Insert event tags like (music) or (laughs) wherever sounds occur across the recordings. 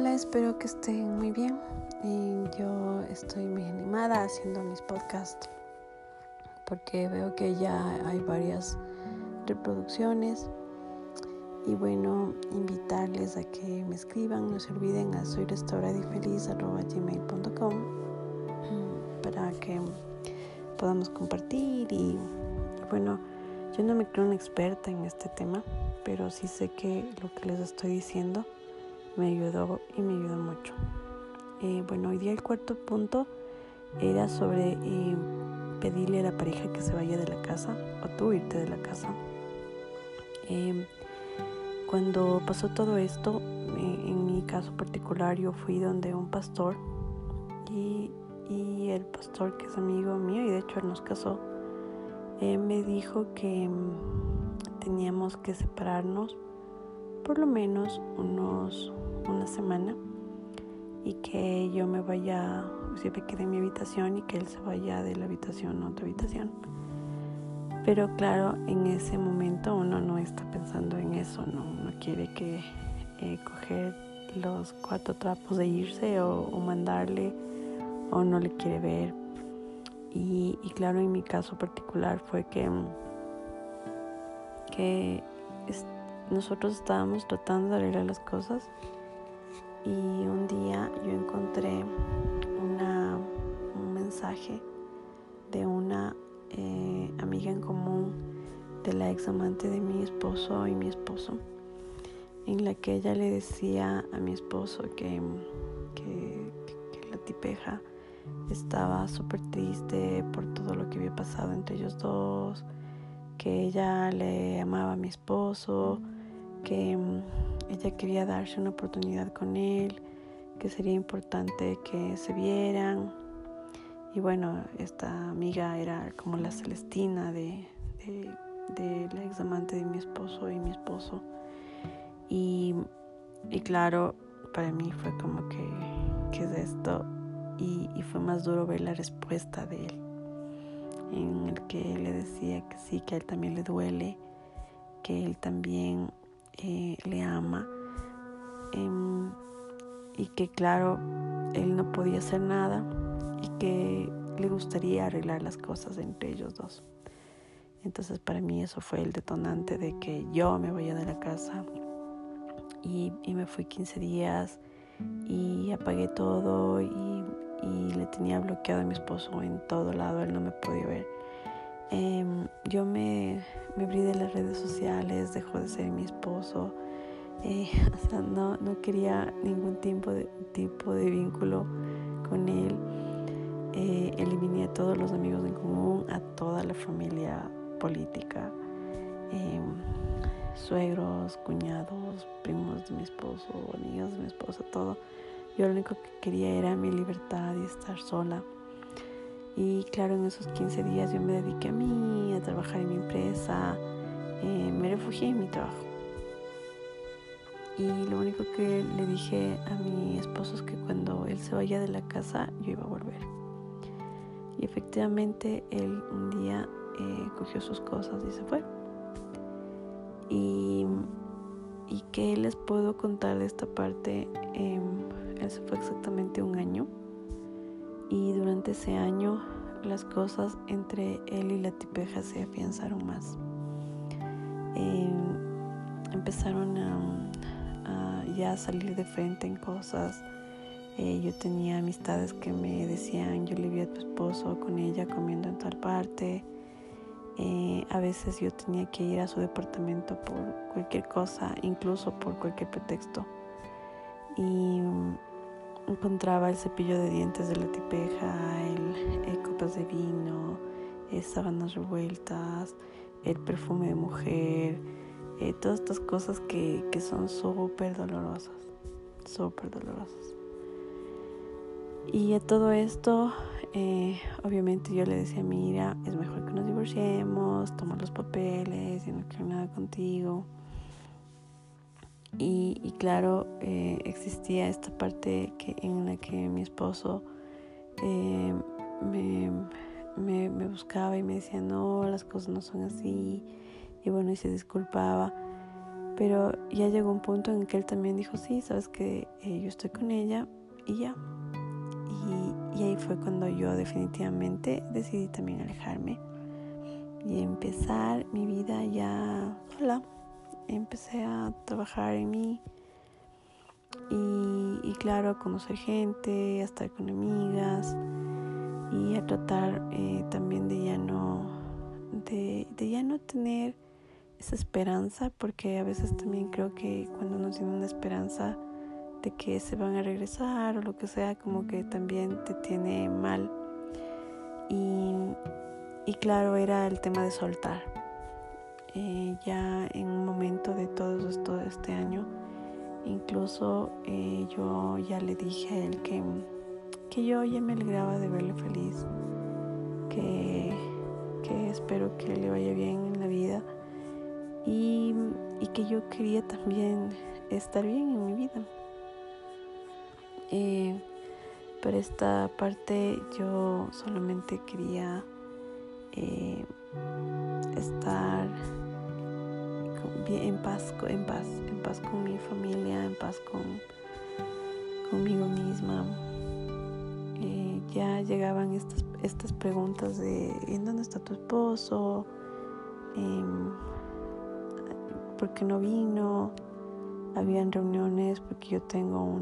Hola, espero que estén muy bien. Y yo estoy muy animada haciendo mis podcasts porque veo que ya hay varias reproducciones. Y bueno, invitarles a que me escriban, no se olviden a soy para que podamos compartir y bueno, yo no me creo una experta en este tema, pero sí sé que lo que les estoy diciendo me ayudó y me ayudó mucho. Eh, bueno, hoy día el cuarto punto era sobre eh, pedirle a la pareja que se vaya de la casa o tú irte de la casa. Em, cuando pasó todo esto, eh, en mi caso particular, yo fui donde un pastor y, y el pastor que es amigo mío y de hecho él nos casó, me dijo que mm, teníamos que separarnos por lo menos unos una semana y que yo me vaya, siempre quede en mi habitación y que él se vaya de la habitación a otra habitación. Pero claro, en ese momento uno no está pensando en eso, no, no quiere que eh, coger los cuatro trapos de irse o, mandarle o no le quiere ver. Y, y, claro, en mi caso particular fue que, que nosotros estábamos tratando de arreglar las cosas y un día yo encontré una, un mensaje de una eh, amiga en común de la ex amante de mi esposo y mi esposo, en la que ella le decía a mi esposo que, que, que la tipeja estaba súper triste por todo lo que había pasado entre ellos dos, que ella le amaba a mi esposo, que ella quería darse una oportunidad con él, que sería importante que se vieran. Y bueno, esta amiga era como la Celestina de, la ex amante de mi esposo y mi esposo. Y, claro, para mí fue como que, ¿qué es esto? Y, y, fue más duro ver la respuesta de él, en el que le decía que sí, que a él también le duele, que él también le ama em, y que claro, él no podía hacer nada y que le gustaría arreglar las cosas entre ellos dos. Entonces para mí eso fue el detonante de que yo me vaya de la casa y, me fui 15 días y apagué todo y, le tenía bloqueado a mi esposo en todo lado, él no me podía ver. Em, yo me, me abrí de las redes sociales, dejó de ser mi esposo. Eh, (laughs) no, no, quería ningún tipo de, tipo de vínculo con él. Eh, eliminé a todos los amigos en común, a toda la familia política, em, suegros, cuñados, primos de mi esposo, amigas de mi esposo, todo. Yo lo único que quería era mi libertad y estar sola. Y claro, en esos 15 días yo me dediqué a mí, a trabajar en mi empresa, eh, me refugié en mi trabajo. Y lo único que le dije a mi esposo es que cuando él se vaya de la casa yo iba a volver. Y efectivamente él un día eh, cogió sus cosas y se fue. Y, y qué les puedo contar de esta parte, eh, él se fue exactamente un año y durante ese año las cosas entre él y la tipeja se afianzaron más. Em, empezaron a, ya salir de frente en cosas. Eh, yo tenía amistades que me decían, yo le vi a tu esposo con ella comiendo en tal parte. Eh, a veces yo tenía que ir a su departamento por cualquier cosa, incluso por cualquier pretexto. Y encontraba el cepillo de dientes de la tipeja, el, copas de vino, eh, sábanas revueltas, el perfume de mujer, eh, todas estas cosas que, son súper dolorosas, súper dolorosas. Y a todo esto, eh, obviamente yo le decía, mira, es mejor que nos divorciemos, toma los papeles, y no quiero nada contigo. Y, claro, eh, existía esta parte que, en la que mi esposo eh, me, me, buscaba y me decía, no, las cosas no son así. Y bueno, y se disculpaba. Pero ya llegó un punto en que él también dijo, sí, sabes que eh, yo estoy con ella y ya. Y, y ahí fue cuando yo definitivamente decidí también alejarme y empezar mi vida ya sola. Empecé a trabajar en mí. Y, y claro, a conocer gente, a estar con amigas y a tratar eh, también de ya no de, de, ya no tener esa esperanza porque a veces también creo que cuando uno tiene una esperanza de que se van a regresar o lo que sea como que también te tiene mal. Y, y claro era el tema de soltar eh, ya en un momento de todo esto de este año incluso eh, yo ya le dije a él que que yo ya me alegraba de verle feliz, que, que espero que le vaya bien en la vida y, y, que yo quería también estar bien en mi vida. Eh, por esta parte yo solamente quería eh, estar en paz, en paz, en paz con mi familia, en paz con conmigo misma ya llegaban estas, estas preguntas de ¿en dónde está tu esposo? Em, ¿Por qué no vino? Habían reuniones porque yo tengo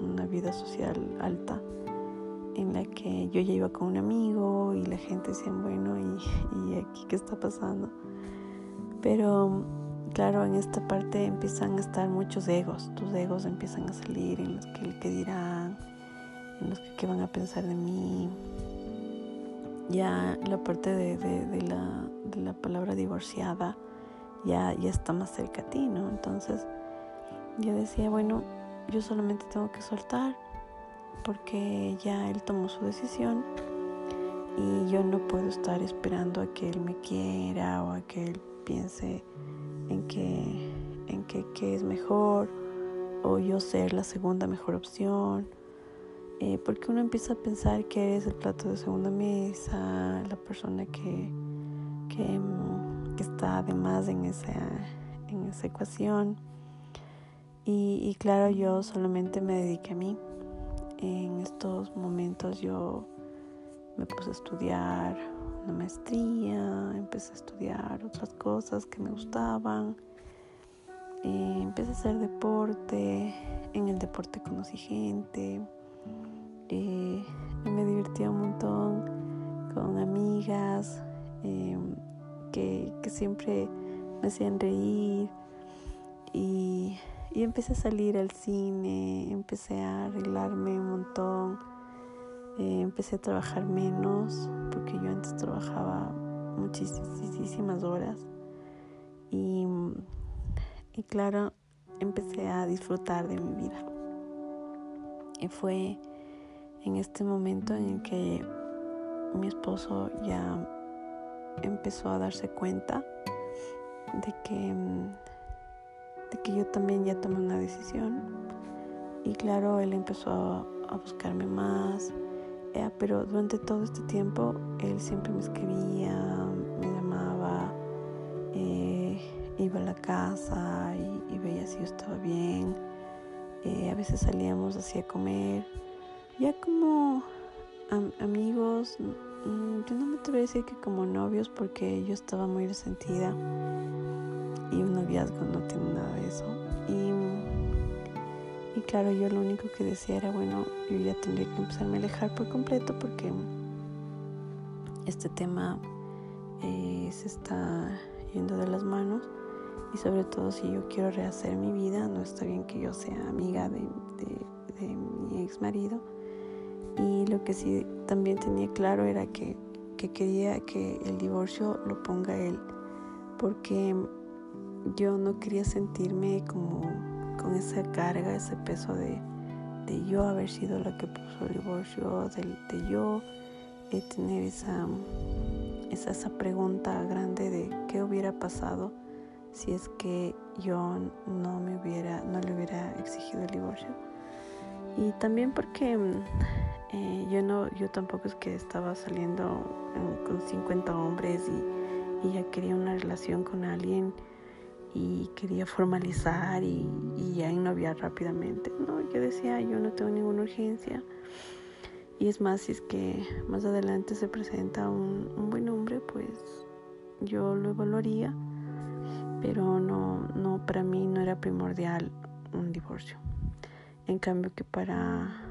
una vida social alta en la que yo ya iba con un amigo y la gente decía, bueno, ¿y, y aquí qué está pasando? Pero claro, en esta parte empiezan a estar muchos egos, tus egos empiezan a salir en los que que dirán, los que van a pensar de mí. Ya la parte de, la, de la, palabra divorciada ya, ya está más cerca a ti, ¿no? Entonces yo decía, bueno, yo solamente tengo que soltar porque ya él tomó su decisión y yo no puedo estar esperando a que él me quiera o a que él piense en que, en que, que es mejor o yo ser la segunda mejor opción eh, porque uno empieza a pensar que eres el plato de segunda mesa, la persona que, que, mm, está además en esa, en esa ecuación. Y, y, claro, yo solamente me dediqué a mí. En estos momentos yo me puse a estudiar una maestría, empecé a estudiar otras cosas que me gustaban. Eh, empecé a hacer deporte, en el deporte conocí gente y me divertía un montón con amigas em, que, siempre me hacían reír y, empecé a salir al cine, empecé a arreglarme un montón, eh, empecé a trabajar menos porque yo antes trabajaba muchísimas horas y, y claro, empecé a disfrutar de mi vida. Y fue en este momento en el que mi esposo ya empezó a darse cuenta de que, de que yo también ya tomé una decisión. Y claro, él empezó a, buscarme más, eh, pero durante todo este tiempo él siempre me escribía, me llamaba, eh, iba a la casa y, veía si yo estaba bien. Eh, a veces salíamos así a comer ya como amigos, mm, yo no me atrevo a decir que como novios porque yo estaba muy resentida y un noviazgo no tiene nada de eso. Y, y claro, yo lo único que decía era, bueno, yo ya tendría que empezarme a alejar por completo porque este tema eh, se está yendo de las manos y sobre todo si yo quiero rehacer mi vida, no está bien que yo sea amiga de, de mi ex marido y lo que sí también tenía claro era que, quería que el divorcio lo ponga él, porque yo no quería sentirme como con esa carga, ese peso de, yo haber sido la que puso el divorcio, de, yo eh, tener esa, esa, esa pregunta grande de qué hubiera pasado si es que yo no me hubiera, no le hubiera exigido el divorcio. Y también porque eh, yo no, yo tampoco es que estaba saliendo con 50 hombres y, ya quería una relación con alguien y quería formalizar y, y ya ennoviar rápidamente. No, yo decía, yo no tengo ninguna urgencia. Y es más, si es que más adelante se presenta un, un buen hombre, pues yo lo evaluaría, pero no, no, para mí no era primordial un divorcio. En cambio que para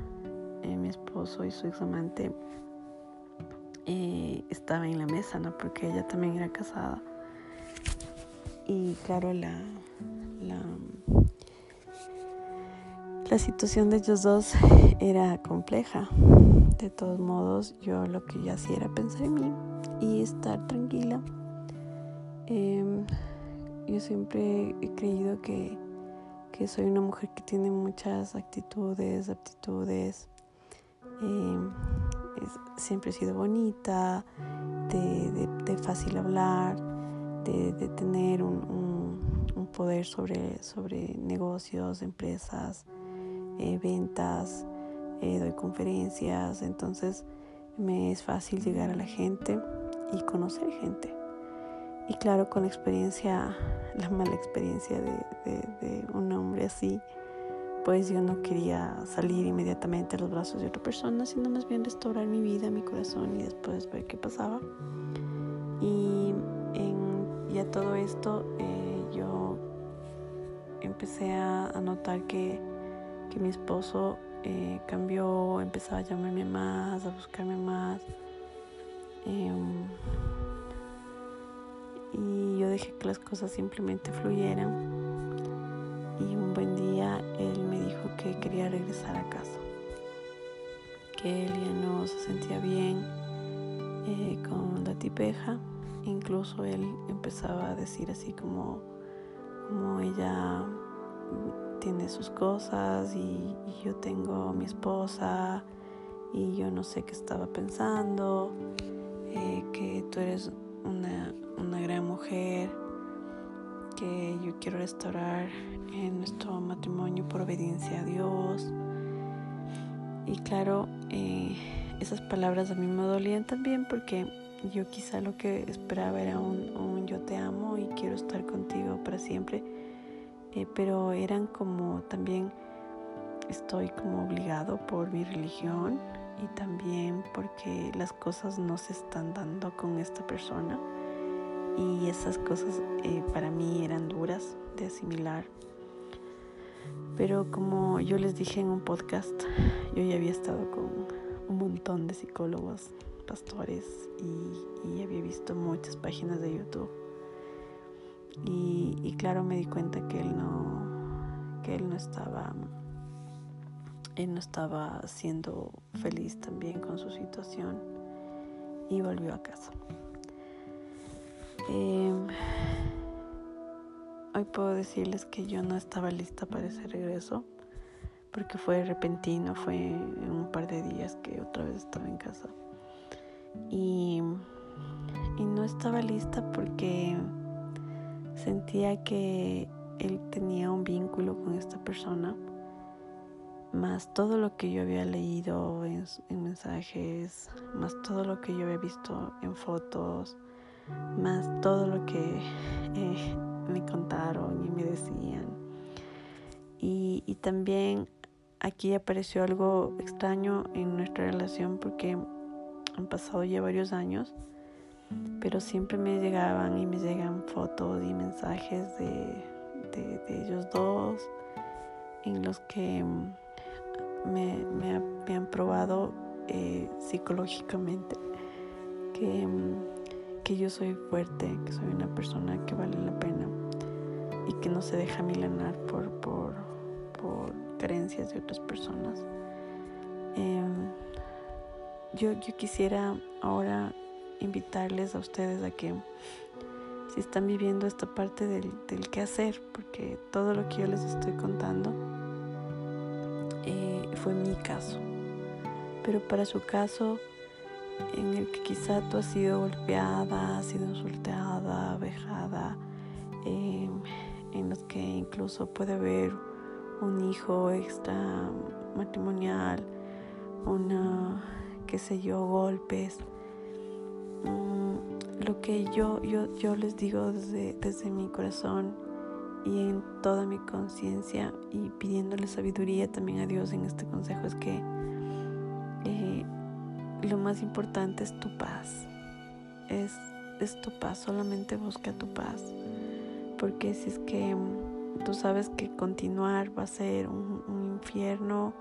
eh, mi esposo y su examante eh, estaba en la mesa, ¿no? Porque ella también era casada. Y claro, la, la, situación de ellos dos era compleja. De todos modos, yo lo que ya hacía era pensar en mí y estar tranquila. Eh, yo siempre he creído que que soy una mujer que tiene muchas actitudes, aptitudes. Eh, siempre he sido bonita, de, fácil hablar, de, tener un, poder sobre, sobre negocios, empresas, eh, ventas, eh, doy conferencias, entonces me es fácil llegar a la gente y conocer gente. Y claro, con la experiencia, (laughs) la mala experiencia de, un hombre así, pues yo no quería salir inmediatamente a los brazos de otra persona, sino más bien restaurar mi vida, mi corazón y después ver qué pasaba. Todo esto eh, yo empecé a, notar que, mi esposo eh, cambió, empezaba a llamarme más, a buscarme más. Em, y yo dejé que las cosas simplemente fluyeran. Y un buen día él me dijo que quería regresar a casa, que él ya no se sentía bien eh, con la tipeja. Incluso él empezaba a decir así como, como ella tiene sus cosas y, yo tengo mi esposa y yo no sé qué estaba pensando, eh, que tú eres una una gran mujer que yo quiero restaurar en nuestro matrimonio por obediencia a Dios. Y claro, eh, esas palabras a mí me dolían también porque yo quizá lo que esperaba era un, yo te amo y quiero estar contigo para siempre, eh, pero eran como también estoy como obligado por mi religión y también porque las cosas no se están dando con esta persona y esas cosas eh, para mí eran duras de asimilar. Pero como yo les dije en un podcast, yo ya había estado con un montón de psicólogos, pastores y, había visto muchas páginas de YouTube. Y, claro, me di cuenta que él no, que él no estaba, él no estaba siendo feliz también con su situación y volvió a casa. Em, hoy puedo decirles que yo no estaba lista para ese regreso porque fue repentino, fue en un par de días que otra vez estaba en casa. Y, y no estaba lista porque sentía que él tenía un vínculo con esta persona, más todo lo que yo había leído en, en mensajes, más todo lo que yo había visto en fotos más todo lo que eh, me contaron y me decían. Y, y también aquí apareció algo extraño en nuestra relación porque han pasado ya varios años, pero siempre me llegaban y me llegan fotos y mensajes de, de, ellos dos en los que me, me, han probado eh, psicológicamente que que yo soy fuerte, que soy una persona que vale la pena y que no se deja milanar por, por, por carencias de otras personas. Em, yo, yo quisiera ahora invitarles a ustedes a que si están viviendo esta parte del, del qué hacer, porque todo lo que yo les estoy contando eh, fue mi caso, pero para su caso en el que quizá tú has sido golpeada, has sido insultada, vejada, em, en los que incluso puede haber un hijo extra matrimonial, una, qué sé yo, golpes. Mm, lo que yo, yo, yo les digo desde, desde mi corazón y en toda mi conciencia y pidiéndole sabiduría también a Dios en este consejo es que eh, lo más importante es tu paz. Es, es tu paz, solamente busca tu paz. Porque si es que mm, tú sabes que continuar va a ser un, infierno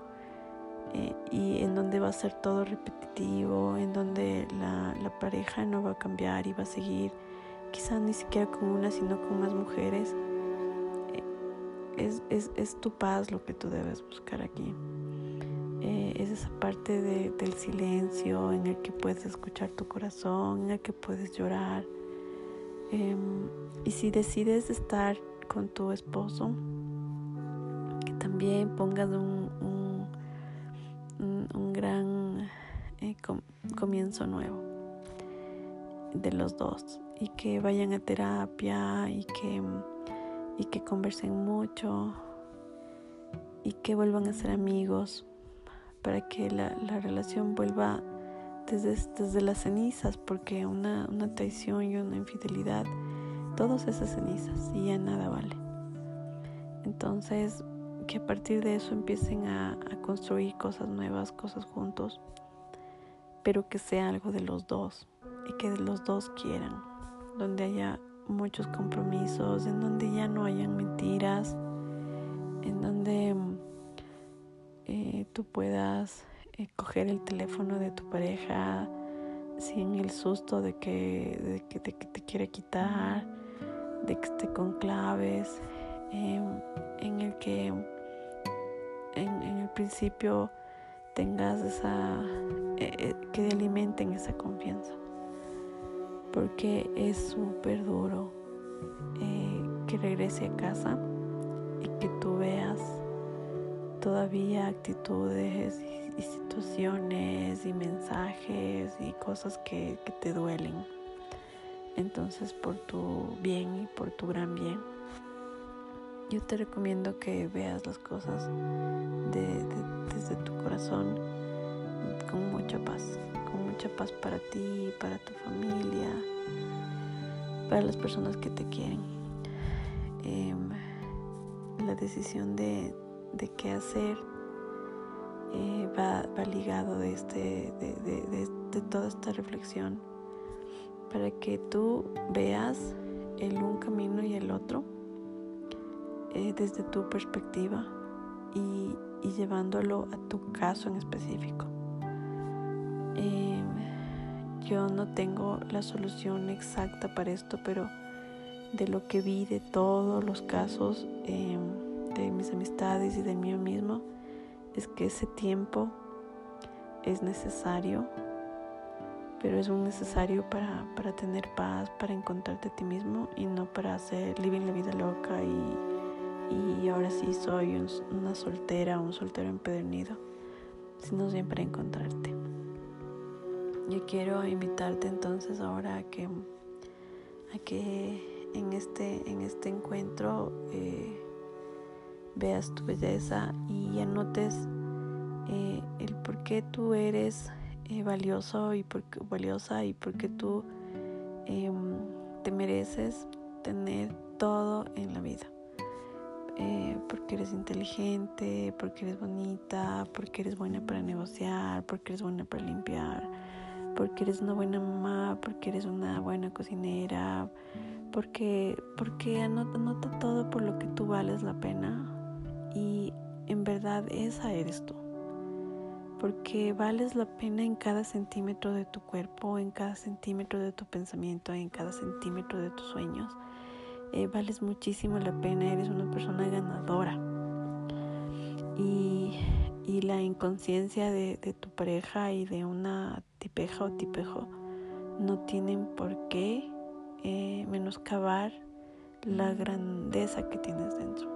eh, y en donde va a ser todo repetitivo, en donde la, la pareja no va a cambiar y va a seguir quizá ni siquiera con una, sino con más mujeres es, tu paz lo que tú debes buscar aquí. Eh, es esa parte del silencio en el que puedes escuchar tu corazón, en el que puedes llorar. Em, y si decides estar con tu esposo, que también pongas un, un, gran eh, comienzo nuevo de los dos y que vayan a terapia y que y que conversen mucho y que vuelvan a ser amigos para que la, relación vuelva desde, desde, las cenizas, porque una, traición y una infidelidad, todas esas cenizas y ya nada vale. Entonces, que a partir de eso empiecen a, construir cosas nuevas, cosas juntos, pero que sea algo de los dos y que los dos quieran, donde haya muchos compromisos, en donde ya no hayan mentiras, en donde eh, tú puedas eh, coger el teléfono de tu pareja sin el susto de que, de que, te quiere quitar, de que esté con claves, em, en el que en, el principio tengas esa, eh, que alimenten esa confianza porque es súper duro eh, que regrese a casa y que tú veas todavía actitudes y, situaciones y mensajes y cosas que, te duelen. Entonces por tu bien y por tu gran bien, yo te recomiendo que veas las cosas desde tu corazón con mucha paz mucha paz para ti, para tu familia, para las personas que te quieren. Em, la decisión de, qué hacer eh, va, ligado de, este, de, toda esta reflexión para que tú veas el un camino y el otro eh, desde tu perspectiva y, llevándolo a tu caso en específico. Em, yo no tengo la solución exacta para esto, pero de lo que vi de todos los casos em, de mis amistades y de mí mismo, es que ese tiempo es necesario, pero es un necesario para, tener paz, para encontrarte a ti mismo y no para hacer living la vida loca y, y ahora sí soy una soltera, un soltero empedernido, sino siempre encontrarte. Yo quiero invitarte entonces ahora a que, a que en, este, en este encuentro eh, veas tu belleza y anotes eh, el por qué tú eres eh, valioso y por, valiosa y por qué tú em, te mereces tener todo en la vida. Porque eres inteligente, porque eres bonita, porque eres buena para negociar, porque eres buena para limpiar, porque eres una buena mamá, porque eres una buena cocinera, porque, porque anota, todo por lo que tú vales la pena y en verdad esa eres tú. Porque vales la pena en cada centímetro de tu cuerpo, en cada centímetro de tu pensamiento, en cada centímetro de tus sueños. Eh, vales muchísimo la pena, eres una persona ganadora. Y, y la inconsciencia de, de tu pareja y de una tipeja o tipejo no tienen por qué eh, menoscabar la grandeza que tienes dentro,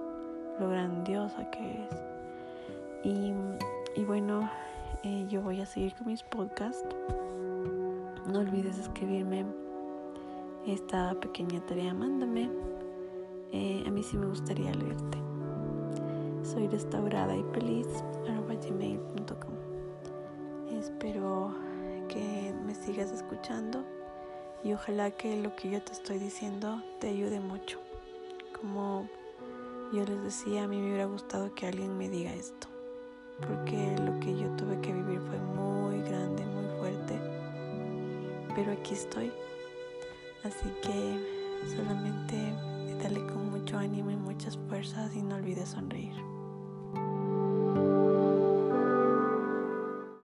lo grandiosa que eres. Y, bueno, eh, yo voy a seguir con mis podcasts. No olvides escribirme esta pequeña tarea, mándame. Eh, a mí sí me gustaría leerte. Soy restaurada y feliz gmail.com. Espero que me sigas escuchando y ojalá que lo que yo te estoy diciendo te ayude mucho. Como Yo les decía, a mí me hubiera gustado que alguien me diga esto, porque lo que yo tuve que vivir fue muy grande, muy fuerte, pero aquí estoy. Así que solamente dale con mucho ánimo y muchas fuerzas y no olvides sonreír.